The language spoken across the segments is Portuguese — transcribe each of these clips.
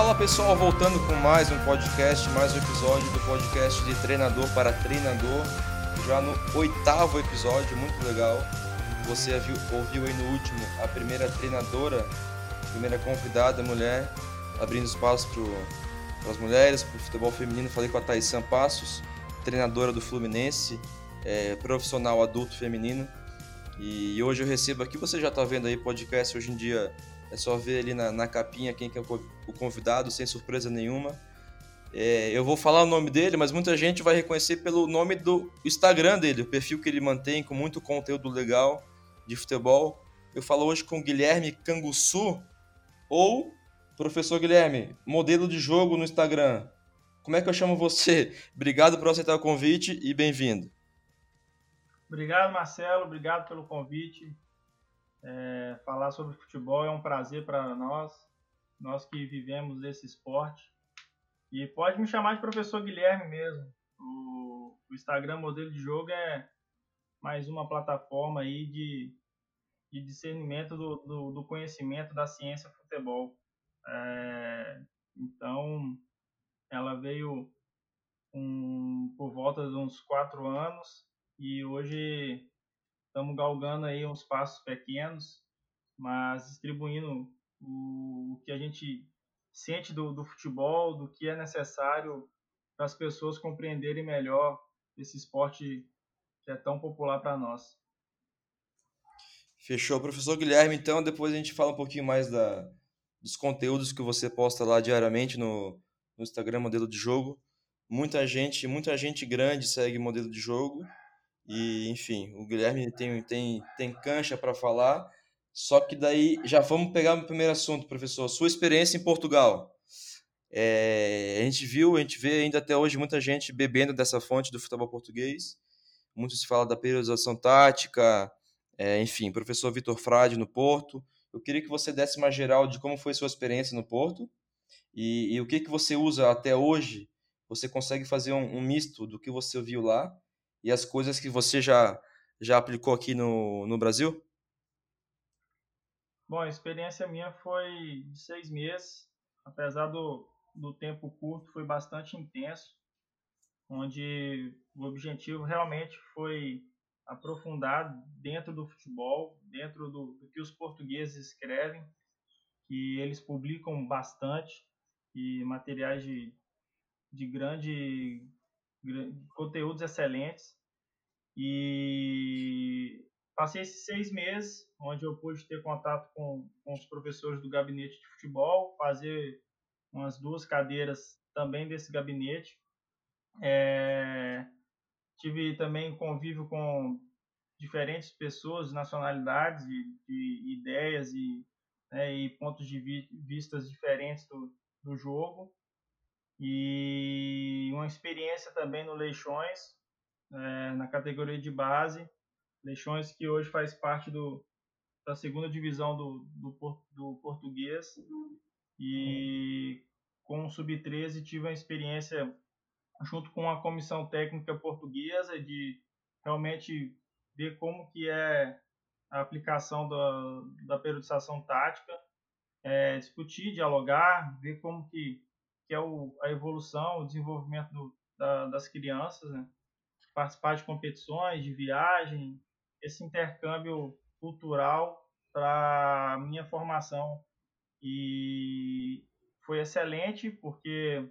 Fala pessoal, voltando com mais um podcast, mais um episódio do podcast de treinador para treinador, já no oitavo episódio, muito legal. Você viu, ouviu aí no último a primeira treinadora, a primeira convidada mulher, abrindo espaço para as mulheres, para o futebol feminino. Falei com a Thaís Passos, treinadora do Fluminense, é, profissional adulto feminino. E hoje eu recebo aqui, você já está vendo aí podcast hoje em dia é só ver ali na, na capinha quem que é o convidado, sem surpresa nenhuma. É, eu vou falar o nome dele, mas muita gente vai reconhecer pelo nome do Instagram dele, o perfil que ele mantém com muito conteúdo legal de futebol. Eu falo hoje com Guilherme Canguçu, ou professor Guilherme, modelo de jogo no Instagram. Como é que eu chamo você? Obrigado por aceitar o convite e bem-vindo. Obrigado, Marcelo. Obrigado pelo convite. É, falar sobre futebol é um prazer para nós, nós que vivemos esse esporte. E pode me chamar de professor Guilherme mesmo. O, o Instagram Modelo de Jogo é mais uma plataforma aí de, de discernimento do, do, do conhecimento da ciência futebol. É, então, ela veio um, por volta de uns quatro anos e hoje estamos galgando aí uns passos pequenos, mas distribuindo o, o que a gente sente do, do futebol, do que é necessário para as pessoas compreenderem melhor esse esporte que é tão popular para nós. Fechou, professor Guilherme. Então, depois a gente fala um pouquinho mais da, dos conteúdos que você posta lá diariamente no, no Instagram Modelo de Jogo. Muita gente, muita gente grande segue Modelo de Jogo e, enfim, o Guilherme tem, tem, tem cancha para falar. Só que daí já vamos pegar o primeiro assunto, professor. Sua experiência em Portugal. É, a gente viu, a gente vê ainda até hoje muita gente bebendo dessa fonte do futebol português. Muito se fala da periodização tática, é, enfim, professor Vitor Frade no Porto. Eu queria que você desse uma geral de como foi sua experiência no Porto e, e o que, que você usa até hoje. Você consegue fazer um, um misto do que você viu lá e as coisas que você já, já aplicou aqui no, no Brasil? Bom, a experiência minha foi de seis meses, apesar do, do tempo curto, foi bastante intenso, onde o objetivo realmente foi aprofundar dentro do futebol, dentro do, do que os portugueses escrevem, que eles publicam bastante, e materiais de, de grande conteúdos excelentes. E passei esses seis meses, onde eu pude ter contato com, com os professores do gabinete de futebol, fazer umas duas cadeiras também desse gabinete. É, tive também convívio com diferentes pessoas, nacionalidades, de, de ideias e, né, e pontos de vi, vistas diferentes do, do jogo e uma experiência também no Leixões, é, na categoria de base. Leixões que hoje faz parte do, da segunda divisão do, do, do português. E com o Sub-13 tive uma experiência junto com a comissão técnica portuguesa de realmente ver como que é a aplicação da, da periodização tática, é, discutir, dialogar, ver como que que é o, a evolução, o desenvolvimento do, da, das crianças, né? participar de competições, de viagem, esse intercâmbio cultural para minha formação e foi excelente porque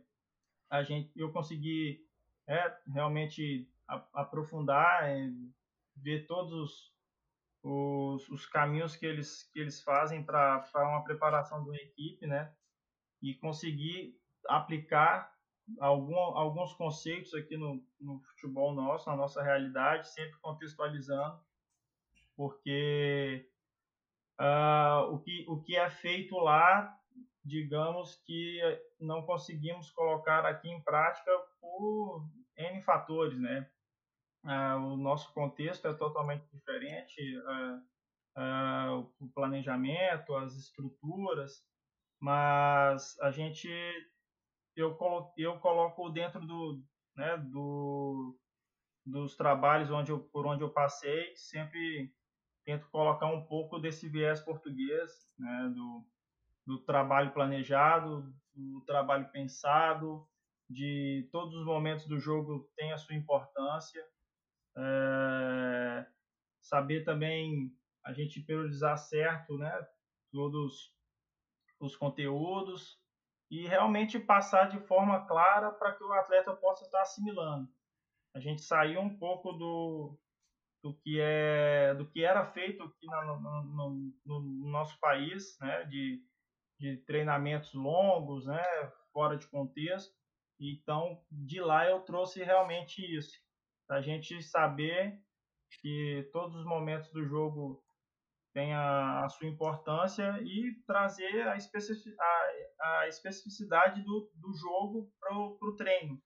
a gente eu consegui é, realmente aprofundar é, ver todos os, os, os, caminhos que eles que eles fazem para uma preparação de uma equipe né e conseguir aplicar algum, alguns conceitos aqui no, no futebol nosso, na nossa realidade, sempre contextualizando, porque uh, o, que, o que é feito lá, digamos que não conseguimos colocar aqui em prática por N fatores, né? Uh, o nosso contexto é totalmente diferente, uh, o planejamento, as estruturas, mas a gente eu coloco, eu coloco dentro do, né, do, dos trabalhos onde eu, por onde eu passei, sempre tento colocar um pouco desse viés português, né, do, do trabalho planejado, do trabalho pensado, de todos os momentos do jogo tem a sua importância. É, saber também a gente priorizar certo, né? Todos os conteúdos e realmente passar de forma clara para que o atleta possa estar assimilando. A gente saiu um pouco do, do que é do que era feito aqui no, no, no nosso país, né? De, de treinamentos longos, né? Fora de contexto. Então, de lá eu trouxe realmente isso, a gente saber que todos os momentos do jogo têm a, a sua importância e trazer a, especific, a, a especificidade do, do jogo para o treino.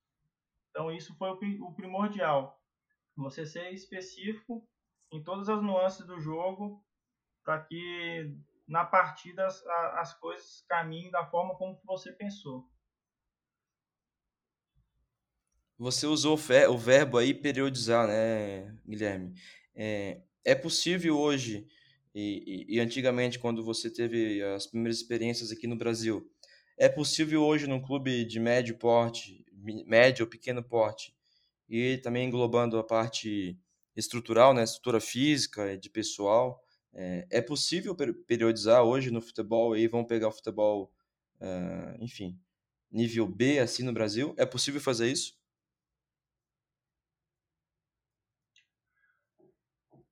Então, isso foi o, o primordial. Você ser específico em todas as nuances do jogo para que na partida as, as coisas caminhem da forma como você pensou. Você usou o verbo aí periodizar, né, Guilherme? É, é possível hoje, e, e, e, antigamente, quando você teve as primeiras experiências aqui no Brasil, é possível hoje num clube de médio porte, médio ou pequeno porte, e também englobando a parte estrutural, né, estrutura física, de pessoal, é, é possível periodizar hoje no futebol, e vão pegar o futebol, uh, enfim, nível B assim no Brasil? É possível fazer isso?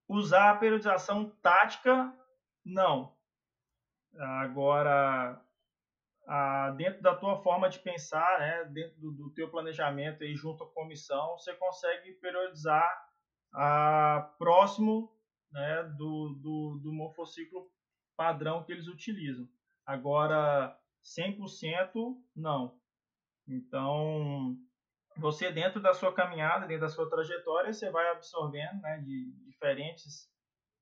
Usar a periodização tática, não. Agora, dentro da tua forma de pensar, né, dentro do, do teu planejamento aí junto à comissão, você consegue periodizar a, próximo né, do, do, do morfociclo padrão que eles utilizam. Agora, 100% não. Então, você dentro da sua caminhada, dentro da sua trajetória, você vai absorvendo né, de diferentes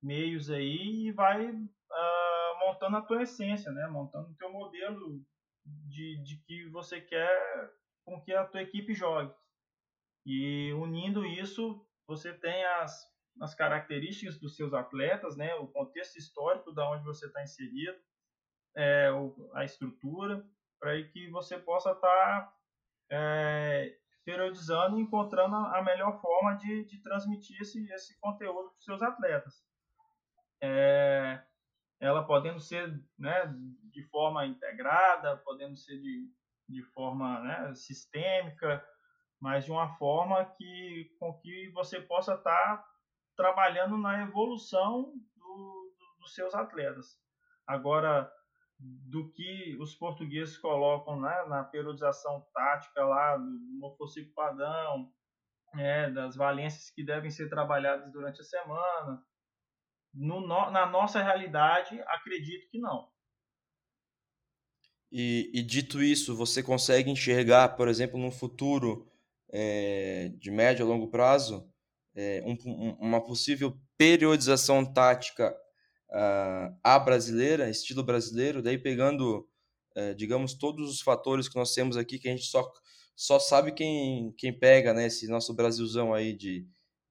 meios aí e vai uh, montando a tua essência, né, montando o teu modelo de, de que você quer com que a tua equipe jogue. E unindo isso, você tem as, as características dos seus atletas, né, o contexto histórico da onde você está inserido, é, a estrutura, para que você possa estar tá, é, periodizando e encontrando a melhor forma de, de transmitir esse, esse conteúdo para os seus atletas. É, ela podendo ser né, de forma integrada, podendo ser de, de forma né, sistêmica, mas de uma forma que, com que você possa estar tá trabalhando na evolução do, do, dos seus atletas. Agora, do que os portugueses colocam né, na periodização tática lá do morfociclo padrão, é, das valências que devem ser trabalhadas durante a semana. No, na nossa realidade, acredito que não. E, e, dito isso, você consegue enxergar, por exemplo, no futuro é, de médio a longo prazo, é, um, um, uma possível periodização tática uh, a brasileira, estilo brasileiro, daí pegando, uh, digamos, todos os fatores que nós temos aqui, que a gente só, só sabe quem, quem pega, né, esse nosso Brasilzão aí de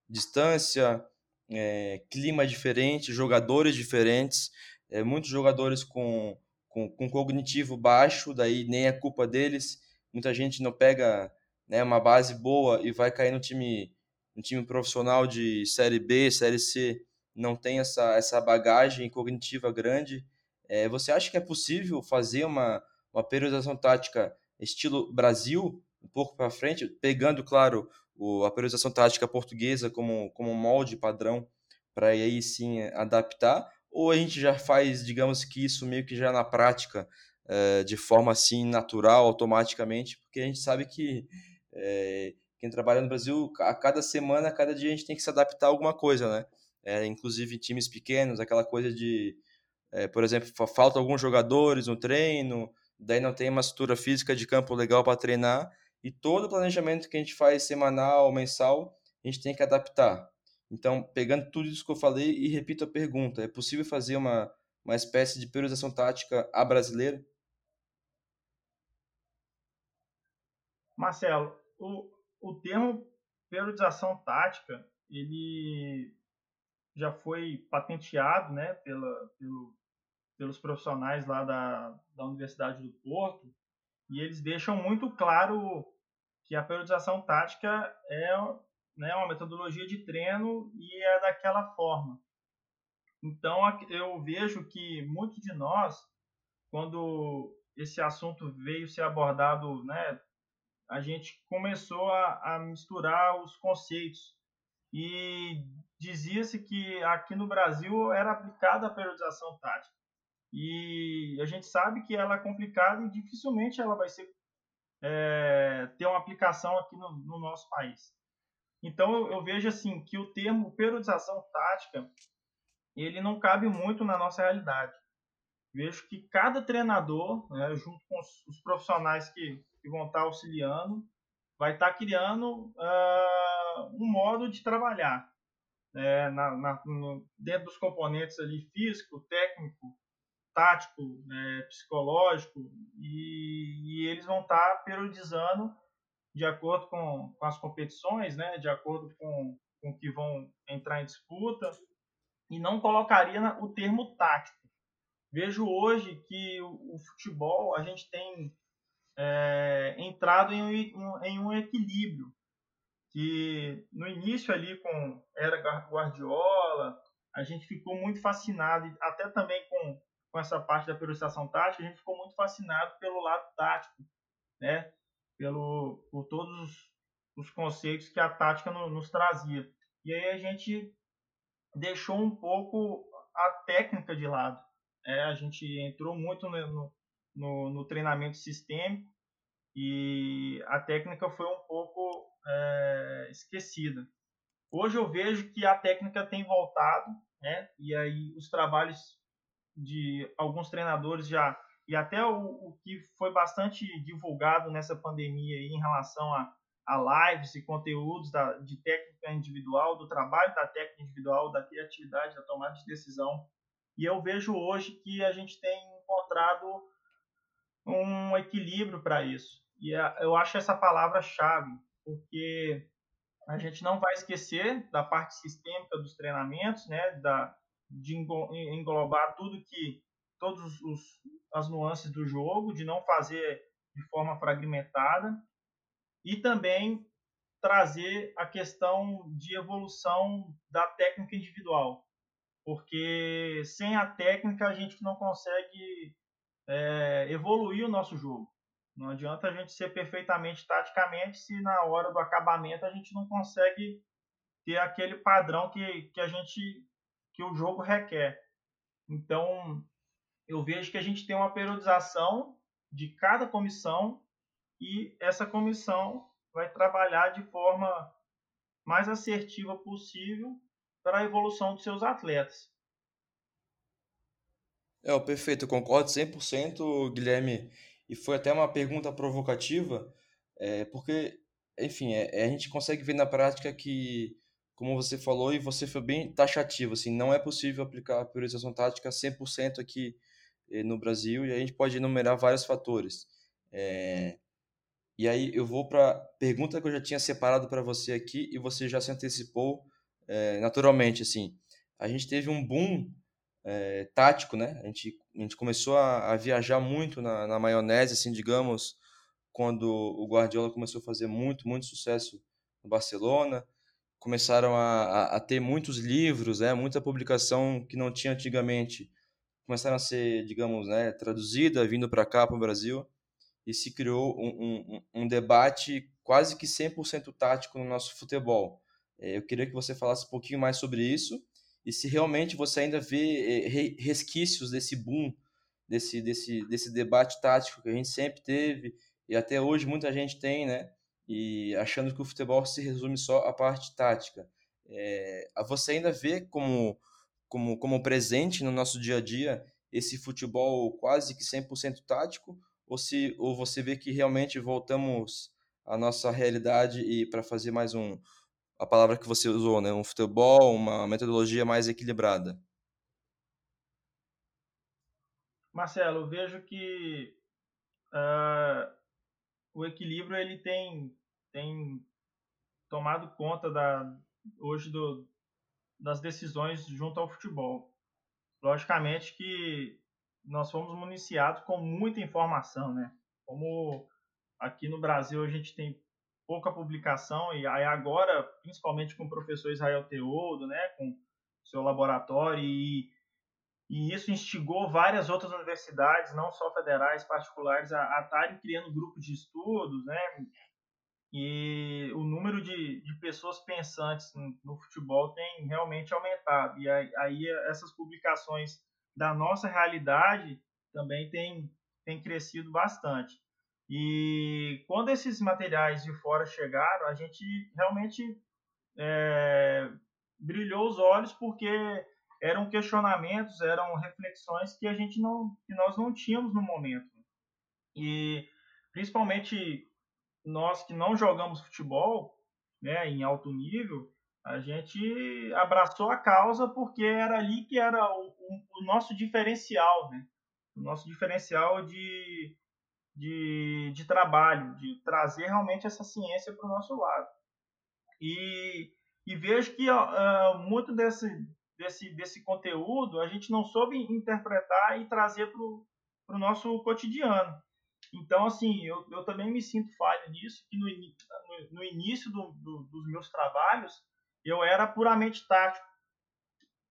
distância, é, clima diferente, jogadores diferentes, é, muitos jogadores com, com, com, cognitivo baixo, daí nem é culpa deles, muita gente não pega né, uma base boa e vai cair no time, no time profissional de Série B, Série C, não tem essa, essa bagagem cognitiva grande. É, você acha que é possível fazer uma, uma periodização tática estilo Brasil, um pouco para frente, pegando, claro, o, a periodização tática portuguesa como, como molde padrão, para aí sim adaptar? Ou a gente já faz, digamos que isso meio que já na prática, é, de forma assim natural, automaticamente, porque a gente sabe que é, quem trabalha no Brasil, a cada semana, a cada dia a gente tem que se adaptar a alguma coisa, né? é, inclusive times pequenos, aquela coisa de, é, por exemplo, falta alguns jogadores no treino, daí não tem uma estrutura física de campo legal para treinar, e todo o planejamento que a gente faz semanal, mensal, a gente tem que adaptar. Então, pegando tudo isso que eu falei e repito a pergunta, é possível fazer uma, uma espécie de priorização tática a brasileira? Marcelo, o, o termo periodização tática, ele já foi patenteado né, pela, pelo, pelos profissionais lá da, da Universidade do Porto e eles deixam muito claro que a periodização tática é né, uma metodologia de treino e é daquela forma. Então eu vejo que muitos de nós, quando esse assunto veio ser abordado, né, a gente começou a, a misturar os conceitos e dizia-se que aqui no Brasil era aplicada a periodização tática. E a gente sabe que ela é complicada e dificilmente ela vai ser é, ter uma aplicação aqui no, no nosso país. Então eu, eu, vejo assim que o termo periodização tática ele não cabe muito na nossa realidade. Vejo que cada treinador, né, junto com os, os profissionais que, que, vão estar auxiliando, vai estar criando uh, um modo de trabalhar é, na, na, no, dentro dos componentes ali físico, técnico, tático, né, psicológico, e, e, eles vão estar periodizando de acordo com, com as competições, né, de acordo com, com que vão entrar em disputa, e não colocaria o termo tático. Vejo hoje que o, o futebol, a gente tem é, entrado em um, em um equilíbrio, que no início ali com era Guardiola, a gente ficou muito fascinado, até também com essa parte da periodização tática, a gente ficou muito fascinado pelo lado tático, né? Pelo, por todos os, os conceitos que a tática no, nos trazia. E aí a gente deixou um pouco a técnica de lado. É, a gente entrou muito no, no, no, treinamento sistêmico e a técnica foi um pouco é, esquecida. Hoje eu vejo que a técnica tem voltado, né? E aí os trabalhos de alguns treinadores já e até o, o que foi bastante divulgado nessa pandemia em relação a, a lives e conteúdos da, de técnica individual, do trabalho da técnica individual, da criatividade, da tomada de decisão. E eu vejo hoje que a gente tem encontrado um equilíbrio para isso. E eu acho essa palavra-chave, porque a gente não vai esquecer da parte sistêmica dos treinamentos, né, da, de englobar tudo que todas as nuances do jogo, de não fazer de forma fragmentada e também trazer a questão de evolução da técnica individual, porque sem a técnica a gente não consegue é, evoluir o nosso jogo. Não adianta a gente ser perfeitamente taticamente se na hora do acabamento a gente não consegue ter aquele padrão que, que a gente que o jogo requer. Então, eu vejo que a gente tem uma periodização de cada comissão e essa comissão vai trabalhar de forma mais assertiva possível para a evolução dos seus atletas. É, perfeito, eu concordo 100%, Guilherme, e foi até uma pergunta provocativa, é, porque, enfim, é, a gente consegue ver na prática que como você falou e você foi bem taxativo, assim, não é possível aplicar a priorização tática 100% aqui eh, no Brasil e a gente pode enumerar vários fatores. É... E aí eu vou para pergunta que eu já tinha separado para você aqui e você já se antecipou é, naturalmente, assim. A gente teve um boom tático, né? A gente, a gente começou a, a viajar muito na, na maionese, assim, digamos, quando o Guardiola começou a fazer muito, muito sucesso no Barcelona começaram a, a, ter muitos livros, né, muita publicação que não tinha antigamente, começaram a ser, digamos, né, traduzida, vindo para cá, para o Brasil, e se criou um, um, um debate quase que 100% tático no nosso futebol. É, eu queria que você falasse um pouquinho mais sobre isso, e se realmente você ainda vê é, resquícios desse boom, desse, desse, desse debate tático que a gente sempre teve, e até hoje muita gente tem, né, e achando que o futebol se resume só à parte tática. É, você ainda vê como, como, como presente no nosso dia a dia esse futebol quase que 100% tático? Ou, se, ou você vê que realmente voltamos à nossa realidade e para fazer mais um, a palavra que você usou, né? um futebol, uma metodologia mais equilibrada? Marcelo, eu vejo que uh, o equilíbrio ele tem tem tomado conta da hoje do, das decisões junto ao futebol. Logicamente que nós fomos municiados com muita informação, né? Como aqui no Brasil a gente tem pouca publicação e aí agora, principalmente com o professor Israel Teodo, né, com seu laboratório e, e isso instigou várias outras universidades, não só federais, particulares, a estarem criando grupos de estudos, né, e o número de, de pessoas pensantes no, no futebol tem realmente aumentado. E aí, aí, essas publicações da nossa realidade também tem, tem crescido bastante. E quando esses materiais de fora chegaram, a gente realmente é, brilhou os olhos porque eram questionamentos, eram reflexões que a gente não, que nós não tínhamos no momento. E principalmente nós que não jogamos futebol, né, em alto nível, a gente abraçou a causa porque era ali que era o, o, o nosso diferencial, né? O nosso diferencial de, de, de trabalho, de trazer realmente essa ciência para o nosso lado. E, e vejo que uh, muito desse, desse, desse conteúdo a gente não soube interpretar e trazer para o nosso cotidiano. Então, assim, eu, eu também me sinto falho nisso, que no, no, no início do, do, dos meus trabalhos, eu era puramente tático.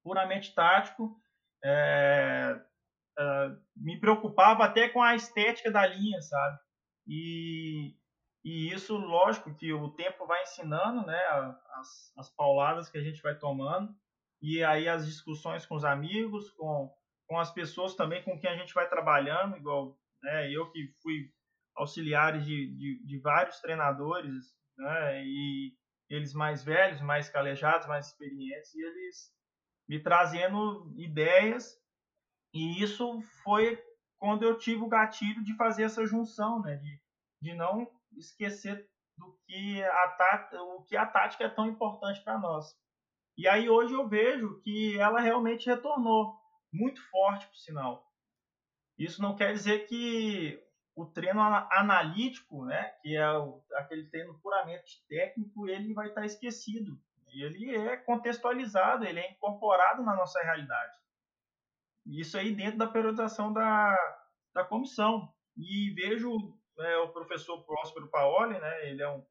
Puramente tático. É, é, me preocupava até com a estética da linha, sabe? E, e isso, lógico, que o tempo vai ensinando, né? As, as pauladas que a gente vai tomando. E aí as discussões com os amigos, com, com as pessoas também com quem a gente vai trabalhando, igual né? Eu que fui auxiliares de, de, de vários treinadores, né? E eles mais velhos, mais calejados, mais experientes, e eles me trazendo ideias. E isso foi quando eu tive o gatilho de fazer essa junção, né? De, de não esquecer do que a tática, o que a tática é tão importante para nós. E aí hoje eu vejo que ela realmente retornou muito forte, por sinal. Isso não quer dizer que o treino analítico, né, que é o, aquele treino puramente técnico, ele vai estar esquecido. Ele é contextualizado, ele é incorporado na nossa realidade. Isso aí dentro da periodização da, da comissão. E vejo é, o professor Próspero Paoli, né, ele é um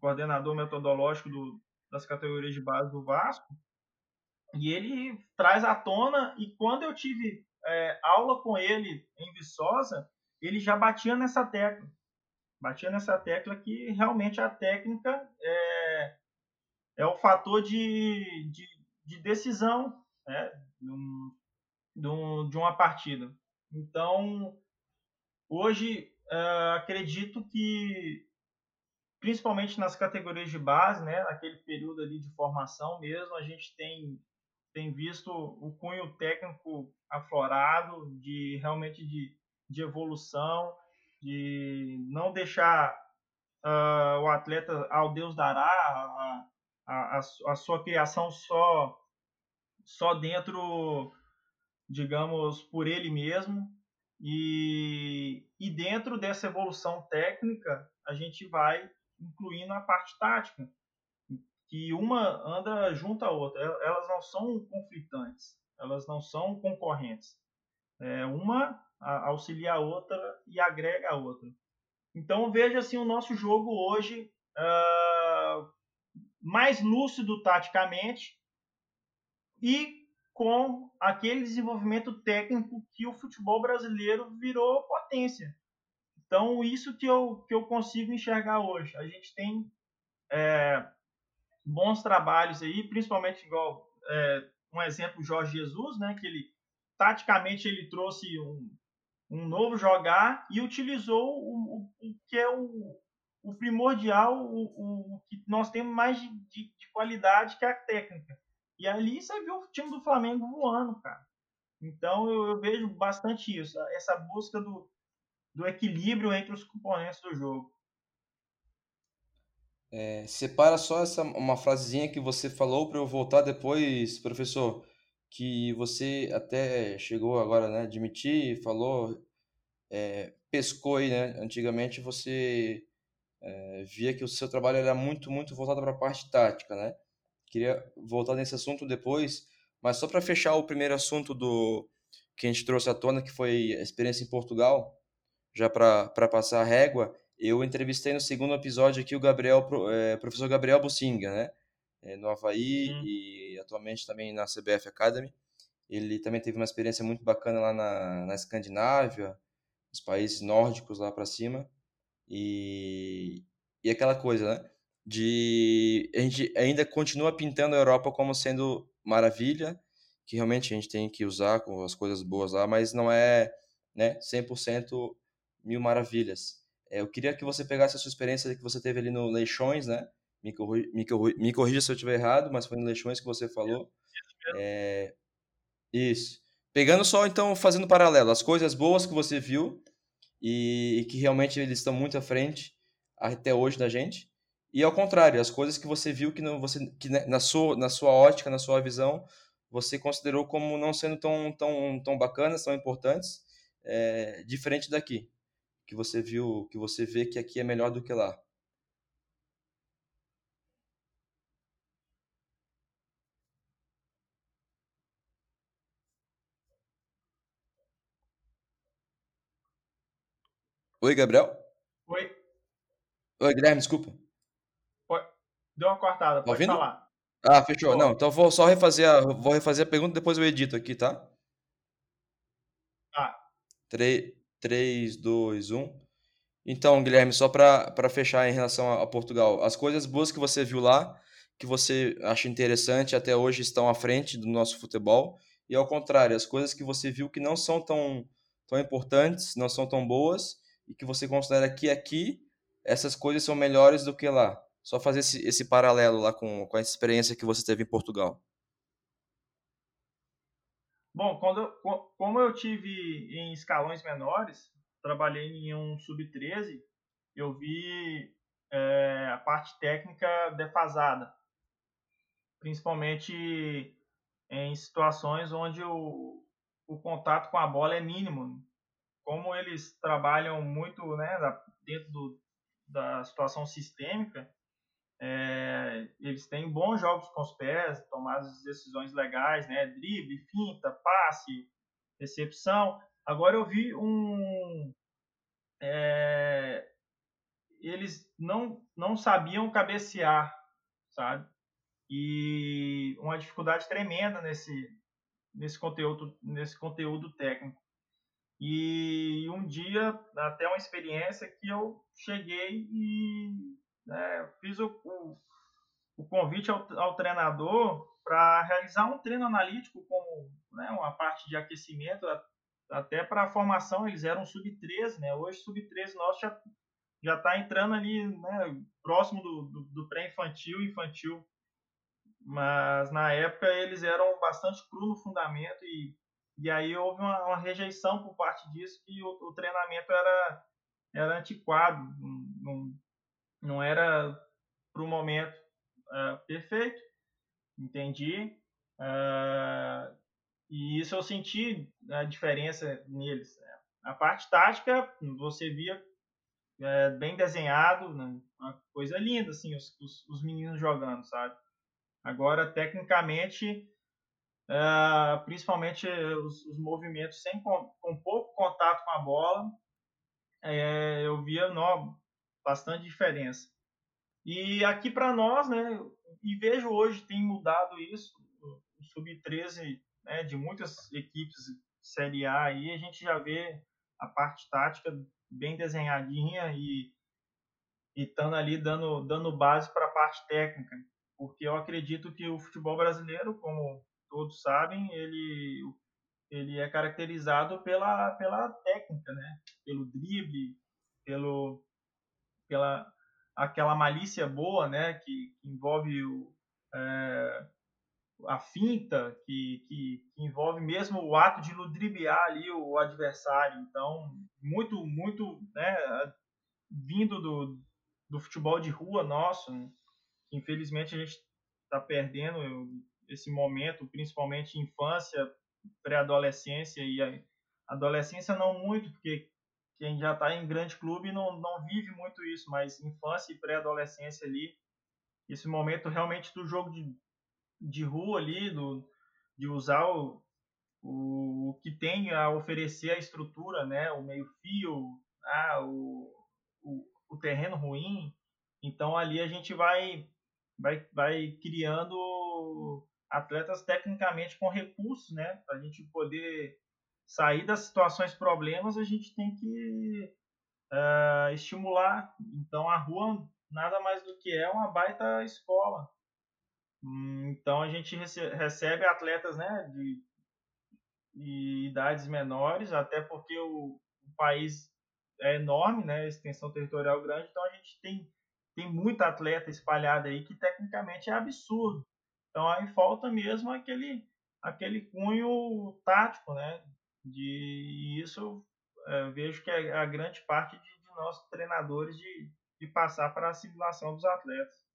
coordenador metodológico do, das categorias de base do Vasco, e ele traz à tona, e quando eu tive é, aula com ele em Viçosa, ele já batia nessa tecla. Batia nessa tecla que realmente a técnica é, é o fator de, de, de decisão né, de, um, de, uma partida. Então, hoje, é, acredito que, principalmente nas categorias de base, né, naquele período ali de formação mesmo, a gente tem tem visto o cunho técnico aflorado, de realmente de, de evolução, de não deixar uh, o atleta ao Deus dará a, a, a, sua criação só só dentro, digamos, por ele mesmo. E, e dentro dessa evolução técnica, a gente vai incluindo a parte tática que uma anda junto à outra. Elas não são conflitantes, elas não são concorrentes. É, uma auxilia a outra e agrega a outra. Então veja assim o nosso jogo hoje uh, mais lúcido taticamente e com aquele desenvolvimento técnico que o futebol brasileiro virou potência. Então isso que eu, que eu consigo enxergar hoje. A gente tem é, bons trabalhos aí, principalmente igual é, um exemplo Jorge Jesus, né, que ele taticamente ele trouxe um, um novo jogar e utilizou o, o, o que é o, o primordial, o, o, que nós temos mais de, de, de, qualidade que é a técnica. E ali você viu o time do Flamengo voando, cara. Então eu, eu vejo bastante isso, essa busca do, do equilíbrio entre os componentes do jogo. É, separa só essa uma frasezinha que você falou para eu voltar depois, professor, que você até chegou agora, né, admitir, falou, é, pescou aí, né? Antigamente você é, via que o seu trabalho era muito, muito voltado para a parte tática, né? Queria voltar nesse assunto depois, mas só para fechar o primeiro assunto do que a gente trouxe à tona, que foi a experiência em Portugal, já para passar a régua, eu entrevistei no segundo episódio aqui o Gabriel, é, professor Gabriel Bussinga, né? É, no Havaí hum. e atualmente também na CBF Academy. Ele também teve uma experiência muito bacana lá na, na Escandinávia, os países nórdicos lá para cima. E, e aquela coisa, né? De a gente ainda continua pintando a Europa como sendo maravilha, que realmente a gente tem que usar com as coisas boas lá, mas não é né, 100% mil maravilhas. É, eu queria que você pegasse a sua experiência que você teve ali no Leixões, né? Me, corri, me, corri, me corrija se eu estiver errado, mas foi no Leixões que você falou. É, isso. Pegando só, então, fazendo paralelo, as coisas boas que você viu e, e que realmente eles estão muito à frente até hoje da gente. E ao contrário, as coisas que você viu que, não, você, que na, sua, na sua ótica, na sua visão, você considerou como não sendo tão, tão, tão bacanas, tão importantes, é, diferente daqui, que você viu, que você vê que aqui é melhor do que lá. Oi, Gabriel? Oi. Oi, Guilherme, desculpa. Deu uma cortada, tá pode ouvindo? falar. Ah, fechou. Não, então vou só refazer a, vou refazer a pergunta depois eu edito aqui, tá? Tá. 3, 3 2, 1. Então, Guilherme, só para fechar em relação a, a, Portugal, as coisas boas que você viu lá, que você acha interessante, até hoje estão à frente do nosso futebol, e ao contrário, as coisas que você viu que não são tão, tão importantes, não são tão boas, e que você considera que aqui essas coisas são melhores do que lá. Só fazer esse, esse paralelo lá com, com a experiência que você teve em Portugal. Bom, quando eu, como eu tive em escalões menores, trabalhei em um sub-13, eu vi é, a parte técnica defasada, principalmente em situações onde o, o contato com a bola é mínimo. Como eles trabalham muito né, dentro do, da situação sistêmica, é, eles têm bons jogos com os pés, tomadas decisões legais, né? Drible, finta, passe, recepção. Agora eu vi um. É, eles não, não sabiam cabecear, sabe? E uma dificuldade tremenda nesse, nesse, conteúdo, nesse conteúdo técnico. E um dia, até uma experiência que eu cheguei e né, fiz o, o, o, convite ao, ao treinador para realizar um treino analítico como né, uma parte de aquecimento, até para a formação, eles eram sub-13, né? Hoje sub-13 nosso já já está entrando ali, né, próximo do, do, do pré-infantil, infantil. Mas na época eles eram bastante cru no fundamento e, e aí houve uma, uma rejeição por parte disso que o, o treinamento era, era antiquado, não, não era para o momento uh, perfeito, entendi. Uh, e isso eu senti a diferença neles. Né? A parte tática, você via é, bem desenhado, né? uma coisa linda, assim, os, os, os, meninos jogando, sabe? Agora, tecnicamente, uh, principalmente os, os, movimentos sem com, com pouco contato com a bola, é, eu via não, bastante diferença. E aqui para nós, né, e vejo hoje tem mudado isso, o sub-13 né, de muitas equipes Série A aí, a gente já vê a parte tática bem desenhadinha e estando ali dando, dando base para a parte técnica. Porque eu acredito que o futebol brasileiro, como todos sabem, ele, ele é caracterizado pela, pela técnica, né? pelo drible, pelo, pela aquela malícia boa, né, que, que envolve o, é, a finta, que, que, que, envolve mesmo o ato de ludibriar ali o adversário. Então, muito, muito, né, vindo do, do futebol de rua nosso, né, infelizmente a gente está perdendo esse momento, principalmente infância, pré-adolescência e adolescência não muito, porque quem já está em grande clube não, não vive muito isso, mas infância e pré-adolescência ali, esse momento realmente do jogo de, de rua ali, do, de usar o, o, o que tem a oferecer a estrutura, né, o meio-fio, ah, o, o, o terreno ruim. Então ali a gente vai, vai, vai criando atletas tecnicamente com recursos, né? Para a gente poder sair das situações problemas, a gente tem que uh, estimular. Então a rua nada mais do que é uma baita escola. Hum, então a gente recebe atletas né, de, de idades menores, até porque o, o, país é enorme, né, extensão territorial grande, então a gente tem, tem muito atleta espalhado aí que tecnicamente é absurdo. Então aí falta mesmo aquele, aquele cunho tático, né? De isso é, vejo que é a grande parte de, de nós treinadores de, de passar para a assimilação dos atletas.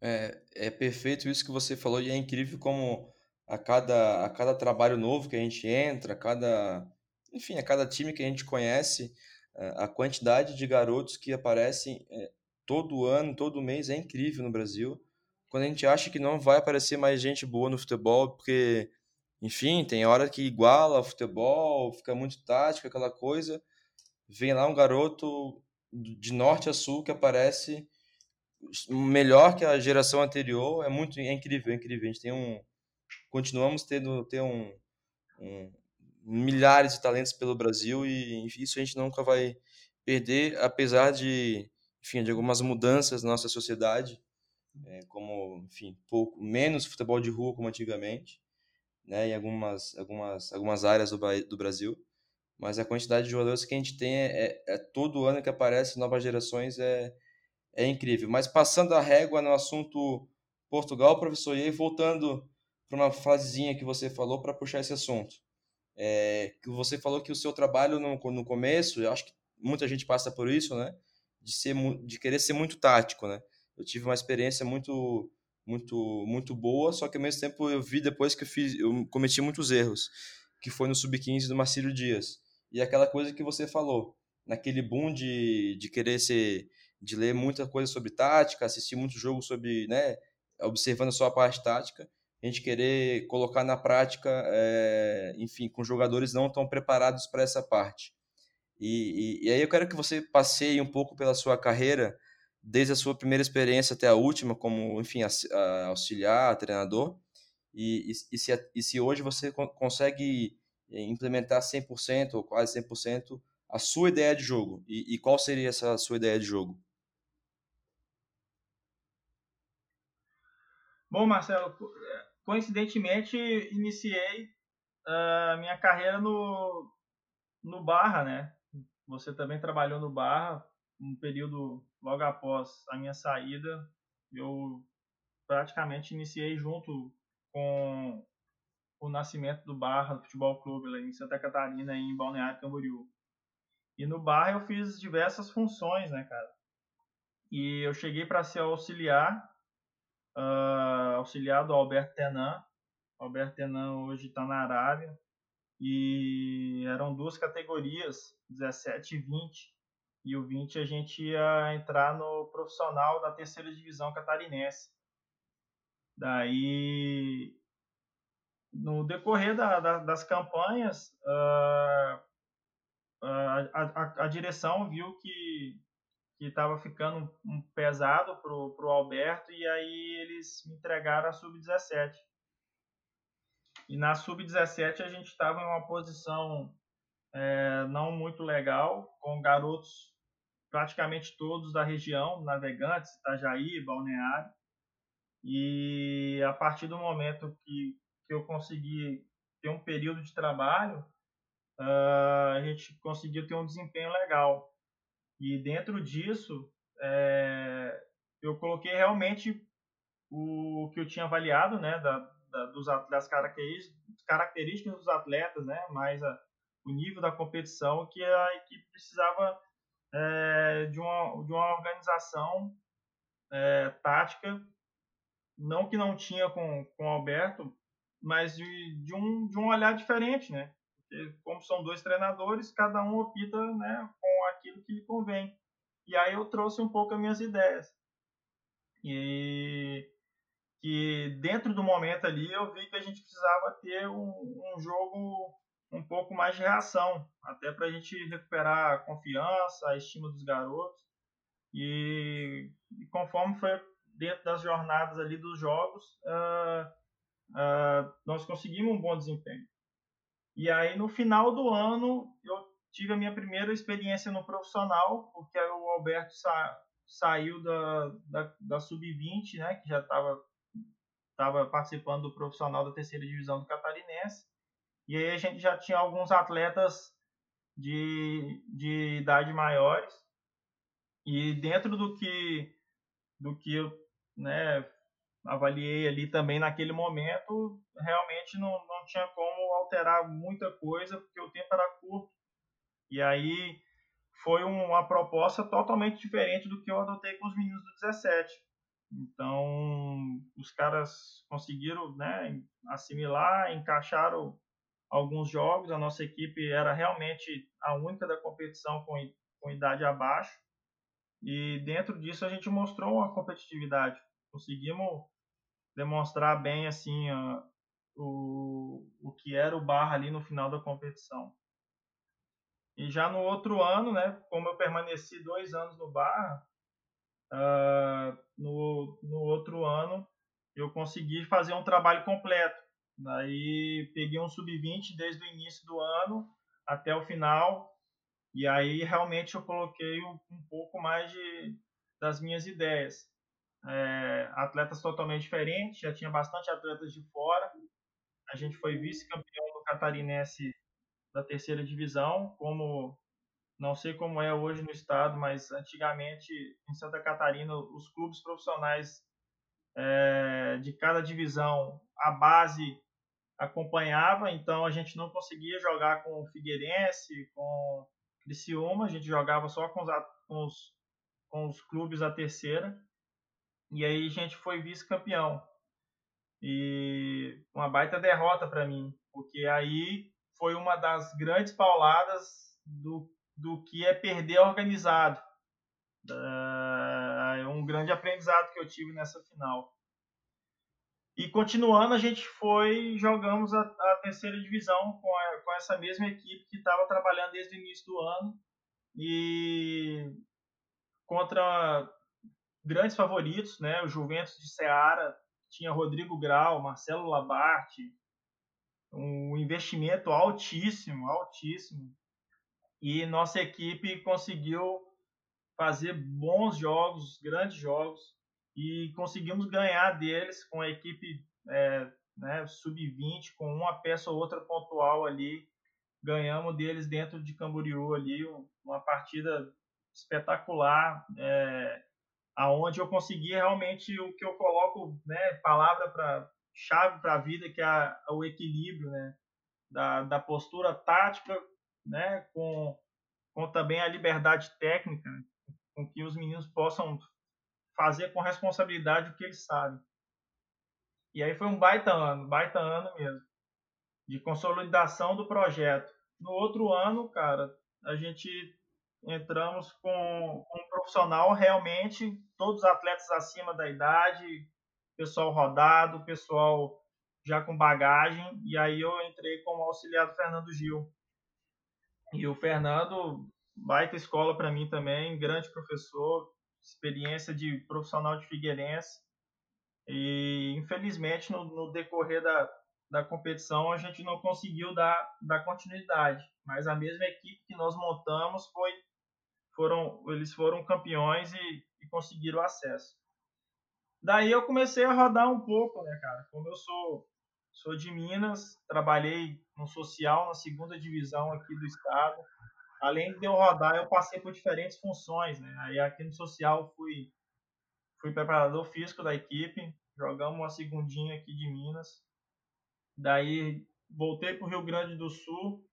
É, é perfeito isso que você falou e é incrível como a cada, a cada trabalho novo que a gente entra, a cada, enfim, a cada time que a gente conhece, é, a quantidade de garotos que aparecem é, todo ano, todo mês é incrível no Brasil. Quando a gente acha que não vai aparecer mais gente boa no futebol, porque, enfim, tem hora que iguala o futebol, fica muito tático, aquela coisa. Vem lá um garoto de norte a sul que aparece melhor que a geração anterior. É muito é incrível, é incrível. A gente tem um continuamos tendo ter um, um milhares de talentos pelo Brasil e isso a gente nunca vai perder, apesar de, enfim, de algumas mudanças na nossa sociedade, é, como, enfim, pouco menos futebol de rua como antigamente, né, em algumas algumas algumas áreas do, do Brasil mas a quantidade de jogadores que a gente tem é, é, é todo ano que aparece novas gerações é, é incrível. Mas passando a régua no assunto Portugal, professor, e aí voltando para uma frasezinha que você falou para puxar esse assunto. É, que você falou que o seu trabalho no, no começo, eu acho que muita gente passa por isso, né? De, ser, de querer ser muito tático, né? Eu tive uma experiência muito muito muito boa, só que ao mesmo tempo eu vi depois que eu fiz, eu cometi muitos erros, que foi no sub-15 do Marcílio Dias e aquela coisa que você falou, naquele boom de, de querer ser, de ler muita coisa sobre tática, assistir muito jogo sobre, né, observando só a parte tática, a gente querer colocar na prática, é, enfim, com jogadores não tão preparados para essa parte. E, e, e, aí eu quero que você passeie um pouco pela sua carreira, desde a sua primeira experiência até a última, como, enfim, auxiliar, treinador, e, e, se, e se hoje você consegue implementar 100% ou quase 100% a sua ideia de jogo. E, e, qual seria essa sua ideia de jogo? Bom, Marcelo, coincidentemente iniciei a uh, minha carreira no, no Barra, né? Você também trabalhou no Barra, um período logo após a minha saída, eu praticamente iniciei junto com o nascimento do Barra Futebol Clube lá em Santa Catarina, em Balneário Camboriú. E no Barra eu fiz diversas funções, né, cara? E eu cheguei para ser auxiliar, uh, auxiliar do Alberto Tenan. O Alberto Tenan hoje está na Arábia. E eram duas categorias, 17 e 20. E o 20 a gente ia entrar no profissional da terceira divisão catarinense. Daí no decorrer da, da, das campanhas, uh, a, a, a, direção viu que estava ficando pesado para o Alberto e aí eles me entregaram a sub-17. E na sub-17 a gente estava em uma posição é, não muito legal, com garotos praticamente todos da região, Navegantes, Itajaí, Balneário. E a partir do momento que que eu consegui ter um período de trabalho, uh, a gente conseguiu ter um desempenho legal. E dentro disso, é, eu coloquei realmente o que eu tinha avaliado, né, da, da, dos, das características, dos atletas, né, mais a, o nível da competição, que a equipe precisava é, de, uma, de uma organização é, tática, não que não tinha com, com o Alberto, mas de, de, um, de um olhar diferente, né? Porque como são dois treinadores, cada um opta né, com aquilo que lhe convém. E aí eu trouxe um pouco as minhas ideias. E que dentro do momento ali eu vi que a gente precisava ter um, um jogo um pouco mais de reação, até para a gente recuperar a confiança, a estima dos garotos. E, e, conforme foi dentro das jornadas ali dos jogos, uh, uh, nós conseguimos um bom desempenho. E aí no final do ano eu tive a minha primeira experiência no profissional, porque o Alberto sa saiu da, da, da sub-20, né, que já estava tava participando do profissional da terceira divisão do Catarinense. E aí a gente já tinha alguns atletas de, de idade maiores. E dentro do que do que eu né, avaliei ali também naquele momento, realmente não, não tinha como alterar muita coisa, porque o tempo era curto. E aí foi uma proposta totalmente diferente do que eu adotei com os meninos do 17. Então, os caras conseguiram né, assimilar, encaixaram alguns jogos. A nossa equipe era realmente a única da competição com, com idade abaixo. E dentro disso a gente mostrou uma competitividade. Conseguimos demonstrar bem assim a, o, o que era o Barra ali no final da competição. E já no outro ano, né, como eu permaneci dois anos no Barra, uh, no, no outro ano eu consegui fazer um trabalho completo. Daí peguei um sub-20 desde o início do ano até o final, e aí realmente eu coloquei um, pouco mais de, das minhas ideias. É, atletas totalmente diferentes, já tinha bastante atletas de fora. A gente foi vice-campeão do Catarinense da terceira divisão, como não sei como é hoje no estado, mas antigamente em Santa Catarina os clubes profissionais é, de cada divisão a base acompanhava, então a gente não conseguia jogar com o Figueirense, com Criciúma, a gente jogava só com os, com os, com os clubes da terceira, e aí a gente foi vice-campeão. E uma baita derrota para mim, porque aí foi uma das grandes pauladas do, do que é perder organizado. É um grande aprendizado que eu tive nessa final. E continuando, a gente foi, jogamos a, a terceira divisão com, a, com essa mesma equipe que estava trabalhando desde o início do ano. E contra grandes favoritos, né? O Juventus de Ceará tinha Rodrigo Grau, Marcelo Labarte, um investimento altíssimo, altíssimo. E nossa equipe conseguiu fazer bons jogos, grandes jogos e conseguimos ganhar deles com a equipe é, né, sub-20, com uma peça ou outra pontual ali. Ganhamos deles dentro de Camboriú ali, uma partida espetacular, é, aonde eu consegui realmente o que eu coloco, né, palavra para chave para a vida, que é o equilíbrio, né, da, da postura tática, né, com, com também a liberdade técnica, né, com que os meninos possam fazer com responsabilidade o que eles sabem. E aí foi um baita ano, baita ano mesmo, de consolidação do projeto. No outro ano, cara, a gente entramos com um profissional realmente, todos atletas acima da idade, pessoal rodado, pessoal já com bagagem, e aí eu entrei como auxiliar do Fernando Gil. E o Fernando, baita escola para mim também, grande professor, experiência de profissional de Figueirense. E infelizmente no, no decorrer da, da competição a gente não conseguiu dar, dar continuidade, mas a mesma equipe que nós montamos foi foram eles foram campeões e, e conseguiram acesso. Daí eu comecei a rodar um pouco, né, cara? Como eu sou sou de Minas, trabalhei no social na segunda divisão aqui do estado além de eu rodar, eu passei por diferentes funções, né? Aí aqui no social fui fui preparador físico da equipe, jogamos uma segundinha aqui de Minas. Daí voltei para o Rio Grande do Sul,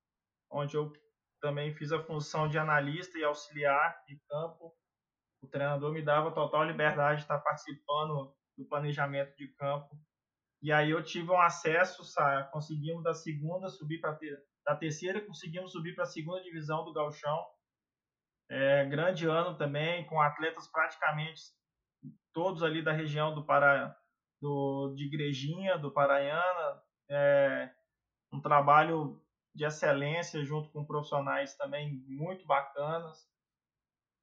onde eu também fiz a função de analista e auxiliar de campo. O treinador me dava total liberdade de estar participando do planejamento de campo. E aí eu tive um acesso, sabe? conseguimos da segunda subir para da terceira conseguimos subir para a segunda divisão do Galchão. É, grande ano também, com atletas praticamente todos ali da região do Pará, do, de Igrejinha, do Paraiana. É, um trabalho de excelência junto com profissionais também muito bacanas.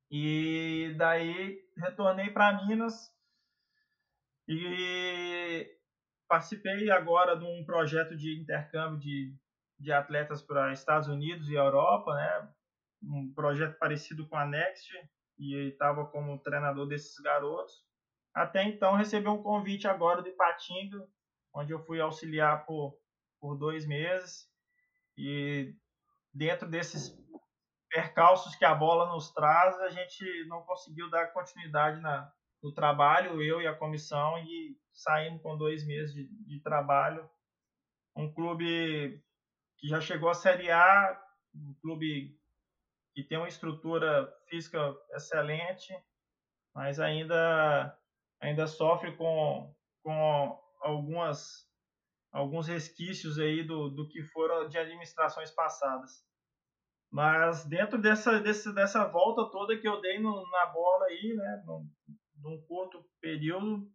E daí retornei para Minas e participei agora de um projeto de intercâmbio de, de atletas para Estados Unidos e Europa, né? Um projeto parecido com a Next e estava como treinador desses garotos. Até então recebi um convite agora de Patinga, onde eu fui auxiliar por, por dois meses e dentro desses percalços que a bola nos traz, a gente não conseguiu dar continuidade na, no trabalho, eu e a comissão, e saímos com dois meses de, de trabalho. Um clube que já chegou à Série A, um clube que tem uma estrutura física excelente, mas ainda, ainda sofre com, com algumas alguns resquícios aí do, do que foram de administrações passadas. Mas dentro dessa, desse, dessa volta toda que eu dei no, na bola aí, né, num, num curto período,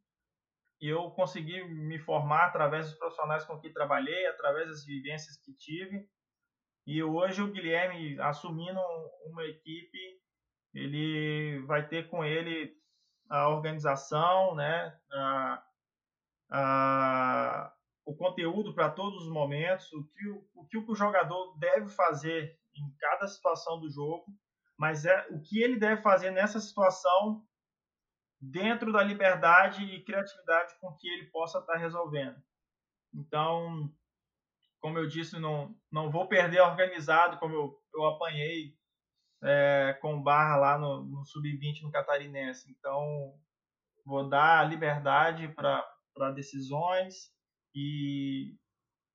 eu consegui me formar através dos profissionais com que trabalhei, através das vivências que tive. E hoje o Guilherme assumindo uma equipe, ele vai ter com ele a organização, né, a, a, o conteúdo para todos os momentos, o que o, o que o jogador deve fazer em cada situação do jogo, mas é o que ele deve fazer nessa situação dentro da liberdade e criatividade com que ele possa estar tá resolvendo. Então, como eu disse, não, não vou perder organizado, como eu, eu apanhei é, com barra lá no, no sub-20 no Catarinense. Então, vou dar liberdade para decisões e,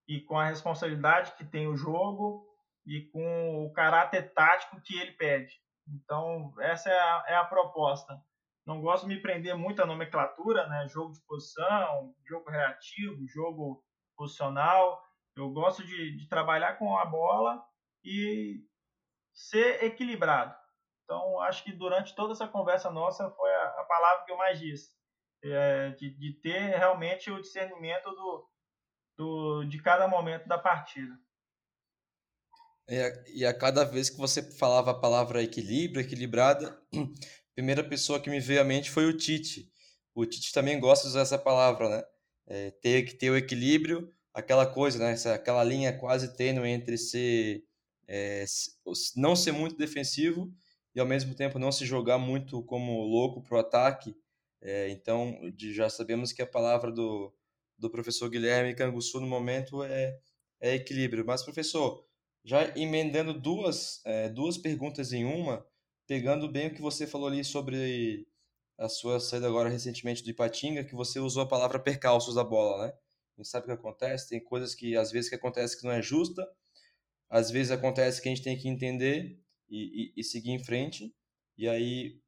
e com a responsabilidade que tem o jogo e com o caráter tático que ele pede. Então, essa é a, é a proposta. Não gosto de me prender muito à nomenclatura, né? Jogo de posição, jogo reativo, jogo posicional. Eu gosto de, de trabalhar com a bola e ser equilibrado. Então, acho que durante toda essa conversa nossa foi a, a palavra que eu mais disse. É, de, de, ter realmente o discernimento do, do, de cada momento da partida. E a, e a cada vez que você falava a palavra equilíbrio, equilibrada, primeira pessoa que me veio à mente foi o Tite. O Tite também gosta de usar essa palavra, né? É, ter que ter o equilíbrio, aquela coisa, né? Essa, aquela linha quase tênue entre ser é, não ser muito defensivo e ao mesmo tempo não se jogar muito como louco para o ataque. É, então, já sabemos que a palavra do, do professor Guilherme Canguçu no momento é, é equilíbrio. Mas, professor, já emendando duas, é, duas perguntas em uma, pegando bem o que você falou ali sobre a sua saída agora recentemente do Ipatinga, que você usou a palavra percalços da bola, né? A gente sabe o que acontece, tem coisas que às vezes que acontece que não é justa, às vezes acontece que a gente tem que entender e, e, e seguir em frente, e aí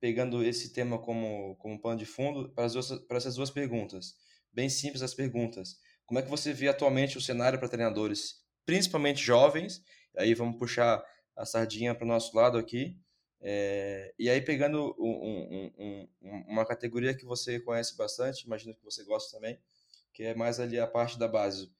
pegando esse tema como, como pano de fundo, para, as duas, para essas duas perguntas, bem simples as perguntas, como é que você vê atualmente o cenário para treinadores principalmente jovens. Aí vamos puxar a sardinha para o nosso lado aqui. É, e aí, pegando um, um, um, uma categoria que você conhece bastante, imagino que você gosta também, que é mais ali a parte da base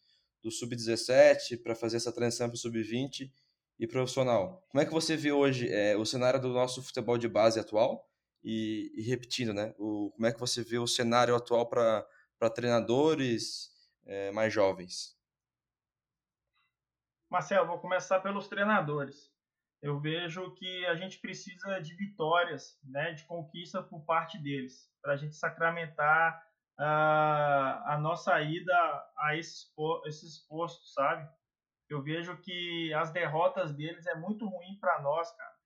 do sub-17 para fazer essa transição para o sub-20 e profissional. Como é que você vê hoje é, o cenário do nosso futebol de base atual? E, e repetindo, né? O, como é que você vê o cenário atual para treinadores é, mais jovens? Marcelo, vou começar pelos treinadores. Eu vejo que a gente precisa de vitórias, né, de conquista por parte deles, para a gente sacramentar uh, a nossa ida a esses, esses postos, sabe? Eu vejo que as derrotas deles é muito ruim para nós, cara.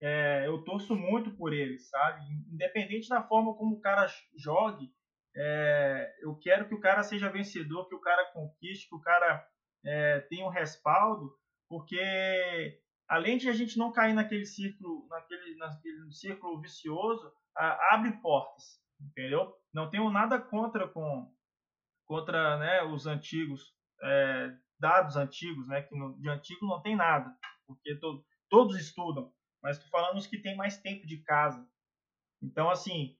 É, eu torço muito por eles, sabe? Independente da forma como o cara jogue, é, eu quero que o cara seja vencedor, que o cara conquiste, que o cara é, tem um respaldo, porque além de a gente não cair naquele círculo, naquele, naquele círculo vicioso, abre portas, entendeu? Não tenho nada contra com contra né, os antigos é, dados antigos, né? Que no, de antigo não tem nada, porque to, todos estudam, mas estou falando os que têm mais tempo de casa. Então, assim,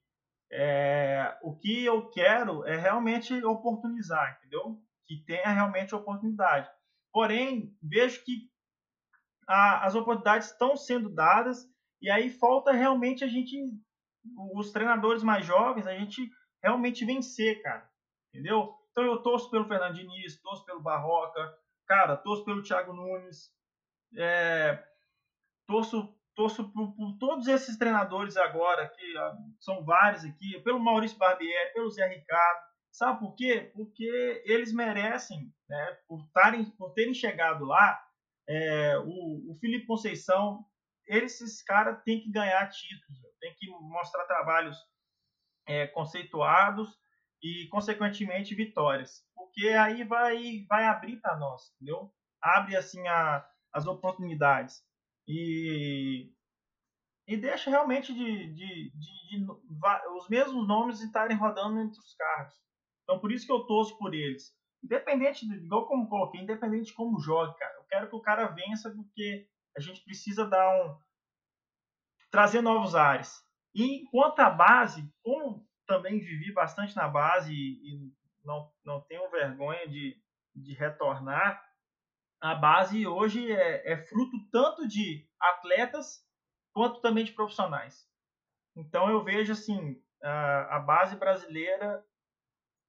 é, o que eu quero é realmente oportunizar, entendeu? que tenha realmente oportunidade. porém, vejo que a, as oportunidades estão sendo dadas e aí falta realmente a gente, os treinadores mais jovens, a gente realmente vencer, cara. Entendeu? Então eu torço pelo Fernando Diniz, torço pelo Barroca, cara, torço pelo Thiago Nunes, é, torço, torço por, por, todos esses treinadores agora, que são vários aqui, pelo Maurício Barbieri, pelo Zé Ricardo. Sabe por quê? Porque eles merecem, né, por, tarem, por terem chegado lá, é, o, o Felipe Conceição, esses caras têm que ganhar títulos, tem que mostrar trabalhos é, conceituados e, consequentemente, vitórias. Porque aí vai, vai abrir para nós, entendeu? Abre, assim, a, as oportunidades. E, e deixa realmente de, de, de, de os mesmos nomes estarem rodando entre os carros. Então, por isso que eu torço por eles. Independente, de, igual como coloquei, independente de como jogue, cara. Quero que o cara vença porque a gente precisa dar um. trazer novos ares. E quanto à base, como também vivi bastante na base e, não, não tenho vergonha de, de retornar, a base hoje é, é fruto tanto de atletas quanto também de profissionais. Então eu vejo assim a, a base brasileira,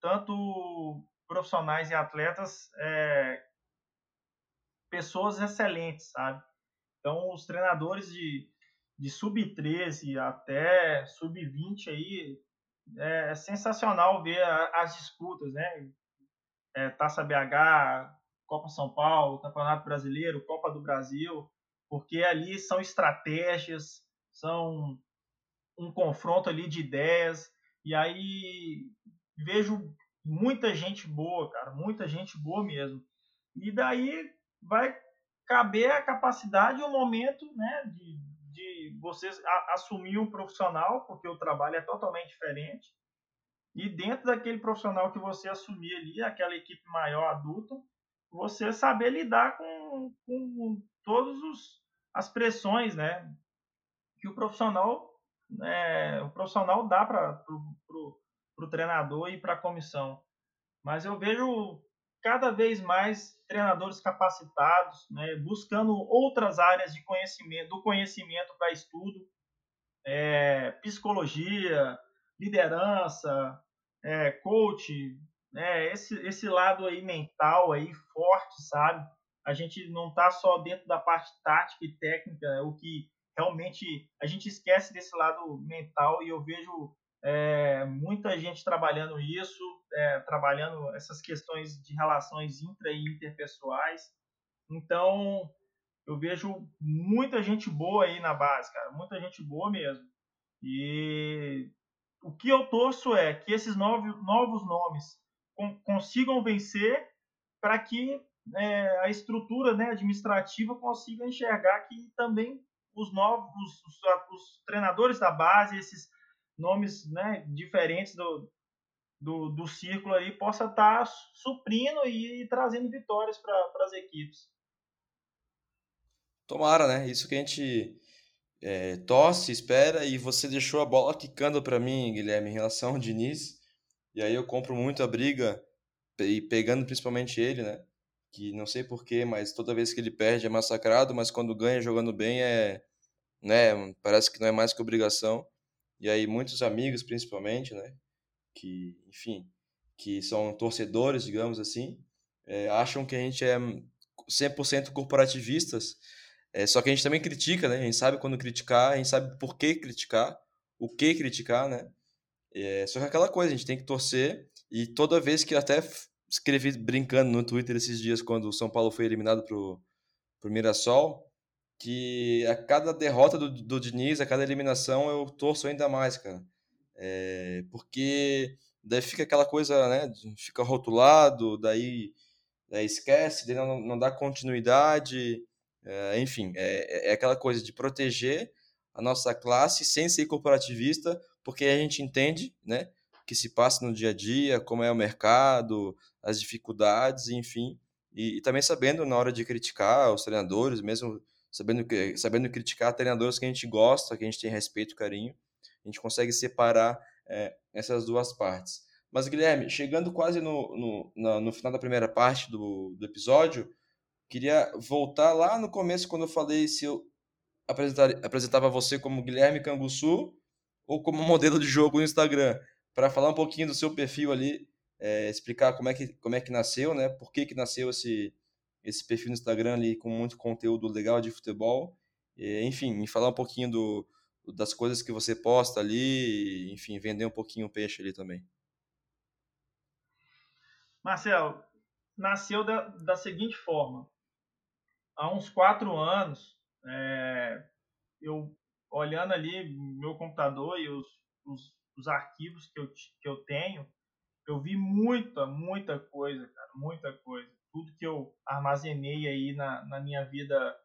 tanto profissionais e atletas, é, pessoas excelentes, sabe? Então os treinadores de, de sub-13 até sub-20 aí é, é sensacional ver a, as disputas, né? É, Taça BH, Copa São Paulo, Campeonato Brasileiro, Copa do Brasil, porque ali são estratégias, são um confronto ali de ideias, e aí vejo muita gente boa, cara, muita gente boa mesmo. E daí vai caber a capacidade e o momento, né, de, de você assumir um profissional, porque o trabalho é totalmente diferente. E dentro daquele profissional que você assumir ali, aquela equipe maior adulta, você saber lidar com, com todas as pressões, né? Que o profissional, né, o profissional dá para o treinador e para a comissão. Mas eu vejo cada vez mais treinadores capacitados, né, buscando outras áreas de conhecimento, do conhecimento para estudo, é, psicologia, liderança, é, coach, né, esse, esse lado aí mental aí forte, sabe? A gente não está só dentro da parte tática e técnica, é o que realmente a gente esquece desse lado mental e eu vejo é, muita gente trabalhando isso, é, trabalhando essas questões de relações intra e interpessoais. Então, eu vejo muita gente boa aí na base, cara, muita gente boa mesmo. E o que eu torço é que esses novos, novos nomes consigam vencer para que é, a estrutura né, administrativa consiga enxergar que também os novos os, os, treinadores da base, esses nomes né, diferentes do, do, do círculo aí, possa estar tá suprindo e, e trazendo vitórias para as equipes. Tomara, né? Isso que a gente é, torce, espera, e você deixou a bola quicando para mim, Guilherme, em relação ao Diniz. E aí eu compro muito a briga, e pegando principalmente ele, né? Que não sei porquê, mas toda vez que ele perde é massacrado, mas quando ganha jogando bem é. Né, parece que não é mais que obrigação. E aí muitos amigos, principalmente, né? Que, enfim, que são torcedores, digamos assim, é, acham que a gente é 100% corporativistas é, só que a gente também critica, né? A gente sabe quando criticar, a gente sabe por que criticar, o que criticar, né? É, só que aquela coisa, a gente tem que torcer e toda vez que até escrevi brincando no Twitter esses dias quando o São Paulo foi eliminado pro, pro Mirassol, que a cada derrota do, do Diniz, a cada eliminação, eu torço ainda mais, cara. É, porque daí fica aquela coisa, né? Fica rotulado, daí, daí esquece, daí não, não dá continuidade. É, enfim, é, é aquela coisa de proteger a nossa classe sem ser corporativista, porque a gente entende, né, que se passa no dia a dia, como é o mercado, as dificuldades, enfim, e, e também sabendo na hora de criticar os treinadores, mesmo sabendo sabendo criticar treinadores que a gente gosta, que a gente tem respeito, carinho, a gente consegue separar é, essas duas partes. Mas Guilherme, chegando quase no, no, no, no final da primeira parte do, do episódio, Queria voltar lá no começo, quando eu falei se eu apresentava você como Guilherme Canguçu ou como modelo de jogo no Instagram, para falar um pouquinho do seu perfil ali, é, explicar como é, que, como é que nasceu, né? Por que, que nasceu esse, esse perfil no Instagram ali com muito conteúdo legal de futebol. Enfim, me falar um pouquinho do, das coisas que você posta ali, enfim, vender um pouquinho o peixe ali também. Marcelo, nasceu da, da seguinte forma há uns quatro anos, é, eu olhando ali meu computador e os, os, os, arquivos que eu, que eu tenho, eu vi muita, muita coisa, cara, muita coisa. Tudo que eu armazenei aí na, na minha vida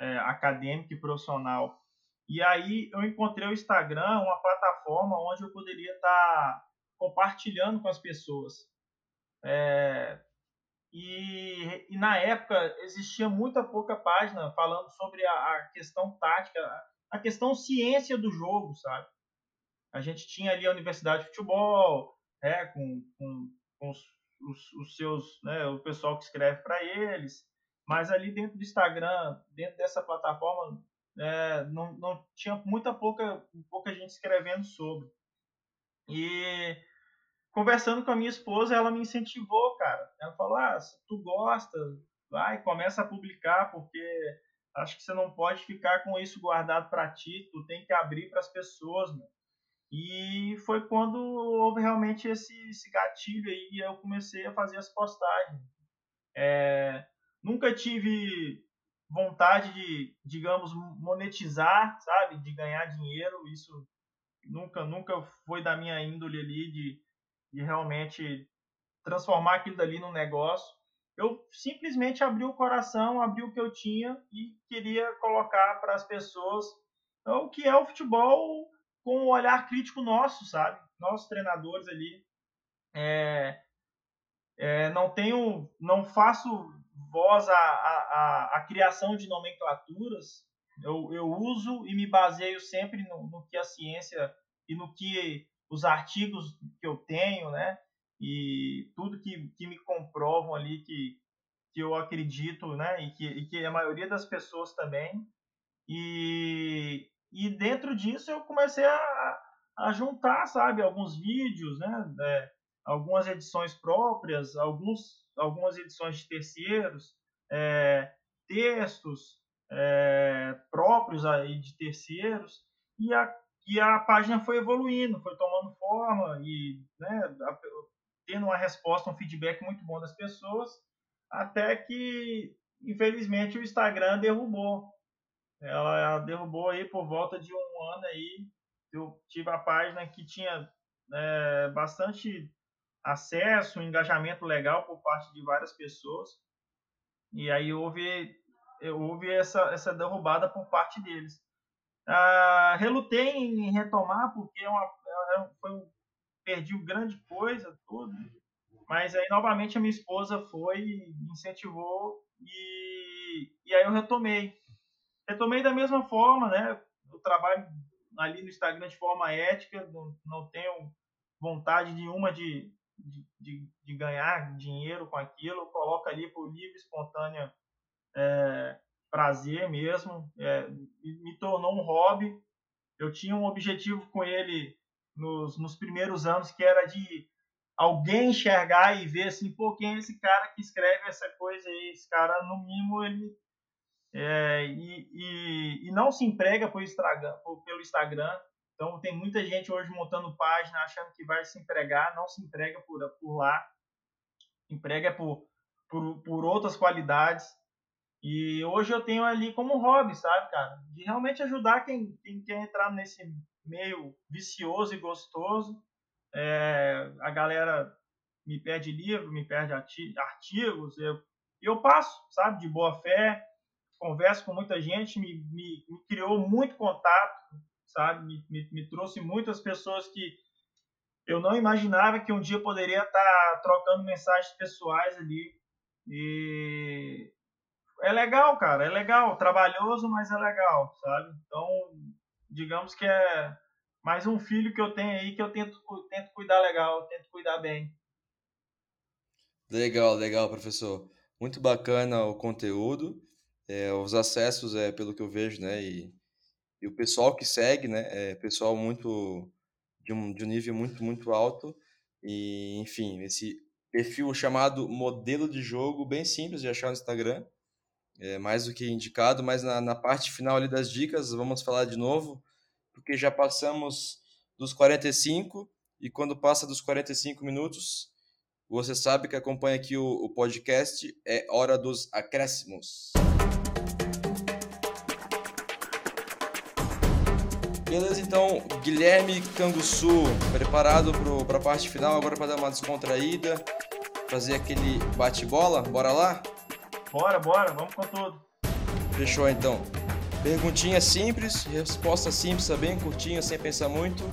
é, acadêmica e profissional. E aí eu encontrei o Instagram, uma plataforma onde eu poderia estar tá compartilhando com as pessoas. É, e, e, na época existia muita pouca página falando sobre a, a, questão tática, a questão ciência do jogo, sabe? A gente tinha ali a Universidade de Futebol, né, com, com, com os, os, os, seus, né, o pessoal que escreve para eles, mas ali dentro do Instagram, dentro dessa plataforma, é, não, não tinha muita pouca, pouca gente escrevendo sobre. E conversando com a minha esposa, ela me incentivou, cara. Ela falou: ah, se tu gosta, vai, começa a publicar, porque acho que você não pode ficar com isso guardado para ti, tu tem que abrir para as pessoas, meu. E foi quando houve realmente esse, esse gatilho aí e eu comecei a fazer as postagens. É, nunca tive vontade de, digamos, monetizar, sabe, de ganhar dinheiro. Isso nunca, nunca foi da minha índole ali de de realmente transformar aquilo dali num negócio. Eu simplesmente abri o coração, abri o que eu tinha e queria colocar para as pessoas o que é o futebol com o olhar crítico nosso, sabe? Nós treinadores ali. É, é, não tenho, não faço voz à, à, à, criação de nomenclaturas. Eu, eu uso e me baseio sempre no, no que a ciência e no que os artigos que eu tenho, né? E tudo que, que me comprovam ali que, que eu acredito, né? E que, e que a maioria das pessoas também. E, e dentro disso eu comecei a, a juntar, sabe, alguns vídeos, né? É, algumas edições próprias, alguns, algumas edições de terceiros, é, textos é, próprios aí de terceiros e a, e a página foi evoluindo, foi tomando forma e né, tendo uma resposta, um feedback muito bom das pessoas, até que, infelizmente, o Instagram derrubou. Ela, derrubou aí por volta de um ano aí. Eu tive a página que tinha é, bastante acesso, um engajamento legal por parte de várias pessoas. E aí houve, houve essa, essa derrubada por parte deles. Ah, relutei em retomar porque é uma, é, foi um, perdi grande coisa, tudo. Mas aí novamente a minha esposa foi, incentivou e, e aí eu retomei. Retomei da mesma forma, né? Eu trabalho ali no Instagram de forma ética, não, não tenho vontade nenhuma de, de, de, de ganhar dinheiro com aquilo. Eu coloco ali por livre, espontânea é, prazer mesmo, é, me tornou um hobby. Eu tinha um objetivo com ele nos, nos primeiros anos que era de alguém enxergar e ver assim, pô, quem é esse cara que escreve essa coisa aí? Esse cara, no mínimo, ele. É, e, e, e, não se emprega por Instagram, por, pelo Instagram. Então, tem muita gente hoje montando página achando que vai se empregar, não se emprega por, por lá. Emprega por, por, por outras qualidades. E hoje eu tenho ali como hobby, sabe, cara? De realmente ajudar quem, quem quer entrar nesse meio vicioso e gostoso. É, a galera me pede livro, me pede artigos, eu, eu passo, sabe, de boa fé, converso com muita gente, me, me, me criou muito contato, sabe, me, me, me, trouxe muitas pessoas que eu não imaginava que um dia poderia estar trocando mensagens pessoais ali. E é legal, cara, é legal, trabalhoso, mas é legal, sabe? Então, digamos que é mais um filho que eu tenho aí que eu tento, tento cuidar legal, tento cuidar bem. Legal, legal, professor. Muito bacana o conteúdo, é, os acessos, é, pelo que eu vejo, né? E, e o pessoal que segue, né? É pessoal muito de um, de um nível muito, muito alto. E, enfim, esse perfil chamado modelo de jogo, bem simples de achar no Instagram, é mais do que indicado, mas na, na parte final ali das dicas, vamos falar de novo, porque já passamos dos 45 e quando passa dos 45 minutos, você sabe que acompanha aqui o, o podcast, é hora dos acréscimos. Beleza, então, Guilherme Canguçu, preparado para a parte final, agora para dar uma descontraída, fazer aquele bate-bola? Bora lá? Bora, bora, vamos com tudo. Fechou então. Perguntinha simples, resposta simples também, curtinha, sem pensar muito.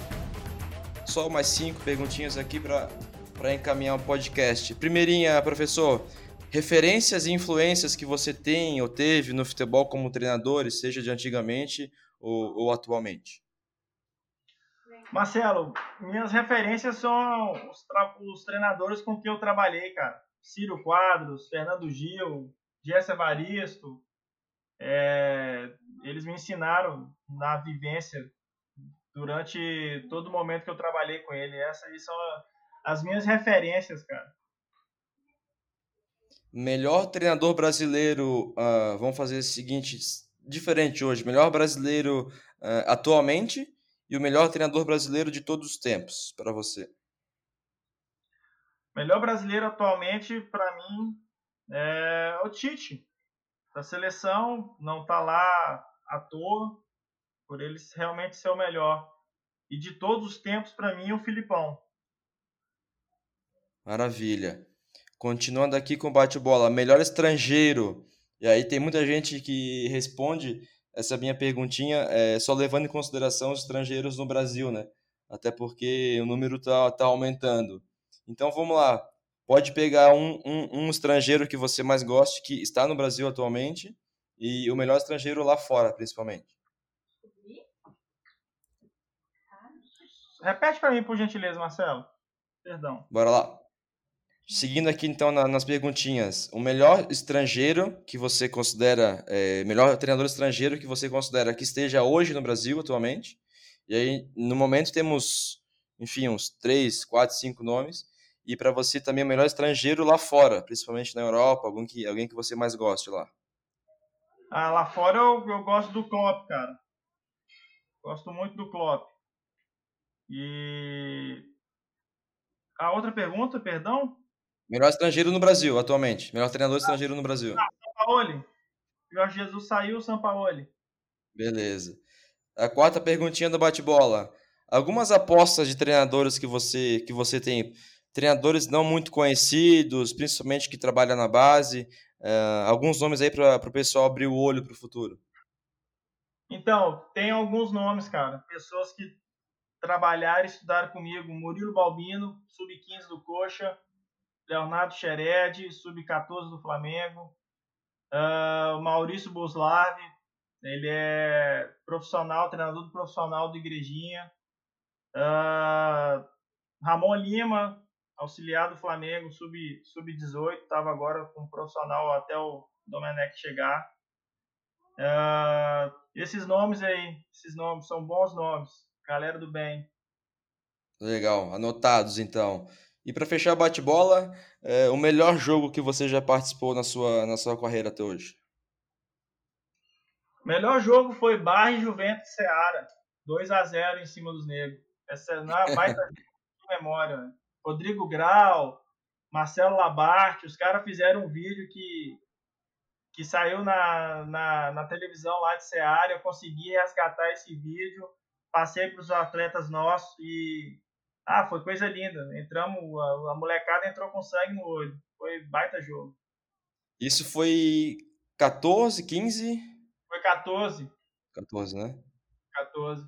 Só mais cinco perguntinhas aqui para encaminhar o podcast. Primeirinha, professor, referências e influências que você tem ou teve no futebol como treinador, seja de antigamente ou, ou atualmente? Marcelo, minhas referências são os, os, treinadores com quem eu trabalhei, cara. Ciro Quadros, Fernando Gil, Jesse Evaristo. É, eles me ensinaram na vivência durante todo o momento que eu trabalhei com ele. Essas aí são as minhas referências, cara. Melhor treinador brasileiro, uh, vamos fazer o seguinte, diferente hoje. Melhor brasileiro uh, atualmente e o melhor treinador brasileiro de todos os tempos para você? Melhor brasileiro atualmente, para mim, é o Tite. A seleção não está lá à toa, por ele realmente ser o melhor. E de todos os tempos, para mim, o Filipão. Maravilha. Continuando aqui com o bate-bola, melhor estrangeiro. E aí tem muita gente que responde essa minha perguntinha é só levando em consideração os estrangeiros no Brasil, né? Até porque o número tá, tá aumentando. Então vamos lá. Pode pegar um, um, um estrangeiro que você mais goste, que está no Brasil atualmente, e o melhor estrangeiro lá fora, principalmente. Repete para mim, por gentileza, Marcelo. Perdão. Bora lá. Seguindo aqui então na, nas perguntinhas, o melhor estrangeiro que você considera, é, melhor treinador estrangeiro que você considera que esteja hoje no Brasil atualmente, e aí no momento temos, enfim, uns três, quatro, cinco nomes, e para você também o melhor estrangeiro lá fora, principalmente na Europa, algum que, alguém que você mais goste lá. Ah, lá fora eu, eu gosto do Klopp, cara. Gosto muito do Klopp. E a outra pergunta, perdão? Melhor estrangeiro no Brasil, atualmente. Melhor treinador estrangeiro no Brasil. Ah, Sampaoli. Jorge Jesus saiu, Sampaoli. Beleza. A quarta perguntinha do bate-bola. Algumas apostas de treinadores que você, que você tem. Treinadores não muito conhecidos, principalmente que trabalham na base. Uh, alguns nomes aí para o pessoal abrir o olho para o futuro. Então, tem alguns nomes, cara. Pessoas que trabalharam e estudaram comigo. Murilo Balbino, sub-15 do Coxa. Leonardo Xered, sub-14 do Flamengo. Uh, Maurício Boslavi, ele é profissional, treinador do profissional do Igrejinha. Uh, Ramon Lima, auxiliar do Flamengo, sub-18, sub estava agora com profissional até o Domenech chegar. Uh, esses nomes aí, esses nomes são bons nomes, galera do bem. Legal, anotados então. E para fechar o bate-bola, é, o melhor jogo que você já participou na sua, na sua carreira até hoje? O melhor jogo foi Barra e Juventus Seara. 2 a 0 em cima dos negros. Essa é uma baita memória. Né? Rodrigo Grau, Marcelo Labarte, os caras fizeram um vídeo que, que saiu na, na, na televisão lá de Seara. Eu consegui resgatar esse vídeo, passei para os atletas nossos e ah, foi coisa linda. Entramos, a, a molecada entrou com sangue no olho. Foi baita jogo. Isso foi 14, 15? Foi 14. 14, né? 14.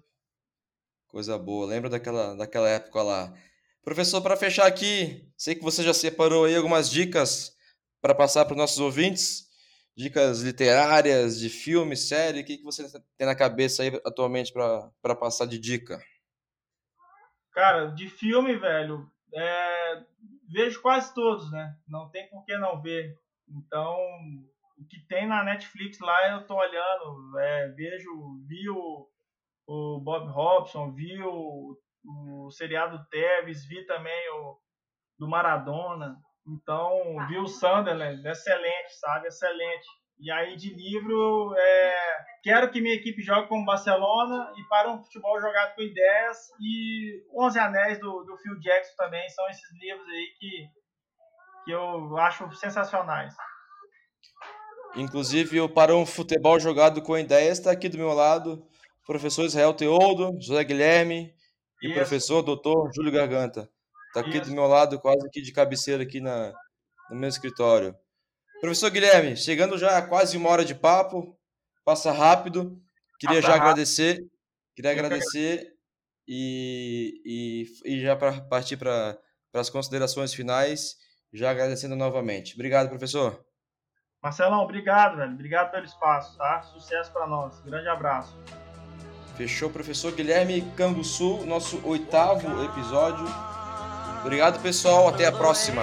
Coisa boa. Lembra daquela, daquela época lá. Professor, para fechar aqui, sei que você já separou aí algumas dicas para passar para os nossos ouvintes. Dicas literárias, de filme, série. O que, que você tem na cabeça aí atualmente para passar de dica? Cara, de filme, velho, é, vejo quase todos, né? Não tem por que não ver. Então, o que tem na Netflix lá eu tô olhando, é, vejo, vi o, o Bob Robson, vi o, o seriado Tevez, vi também o do Maradona. Então, vi o Sunderland, excelente, sabe? Excelente. E aí de livro, é, quero que minha equipe jogue como Barcelona e para um futebol jogado com ideias e Onze Anéis do, do Phil Jackson também são esses livros aí que, que eu acho sensacionais. Inclusive, o Para um Futebol Jogado com Ideias está aqui do meu lado, professor Israel Teodo, José Guilherme e o professor doutor Júlio Garganta. Está aqui Isso. do meu lado, quase aqui de cabeceira aqui na, no meu escritório. Professor Guilherme, chegando já a quase uma hora de papo, passa rápido. Queria passa já rápido. agradecer, queria agradecer e, e, e já para partir para as considerações finais, já agradecendo novamente. Obrigado, professor. Marcelão, obrigado, velho. Obrigado pelo espaço, tá? Sucesso para nós. Grande abraço. Fechou, professor Guilherme Canguçu, nosso oitavo episódio. Obrigado, pessoal. Até a próxima.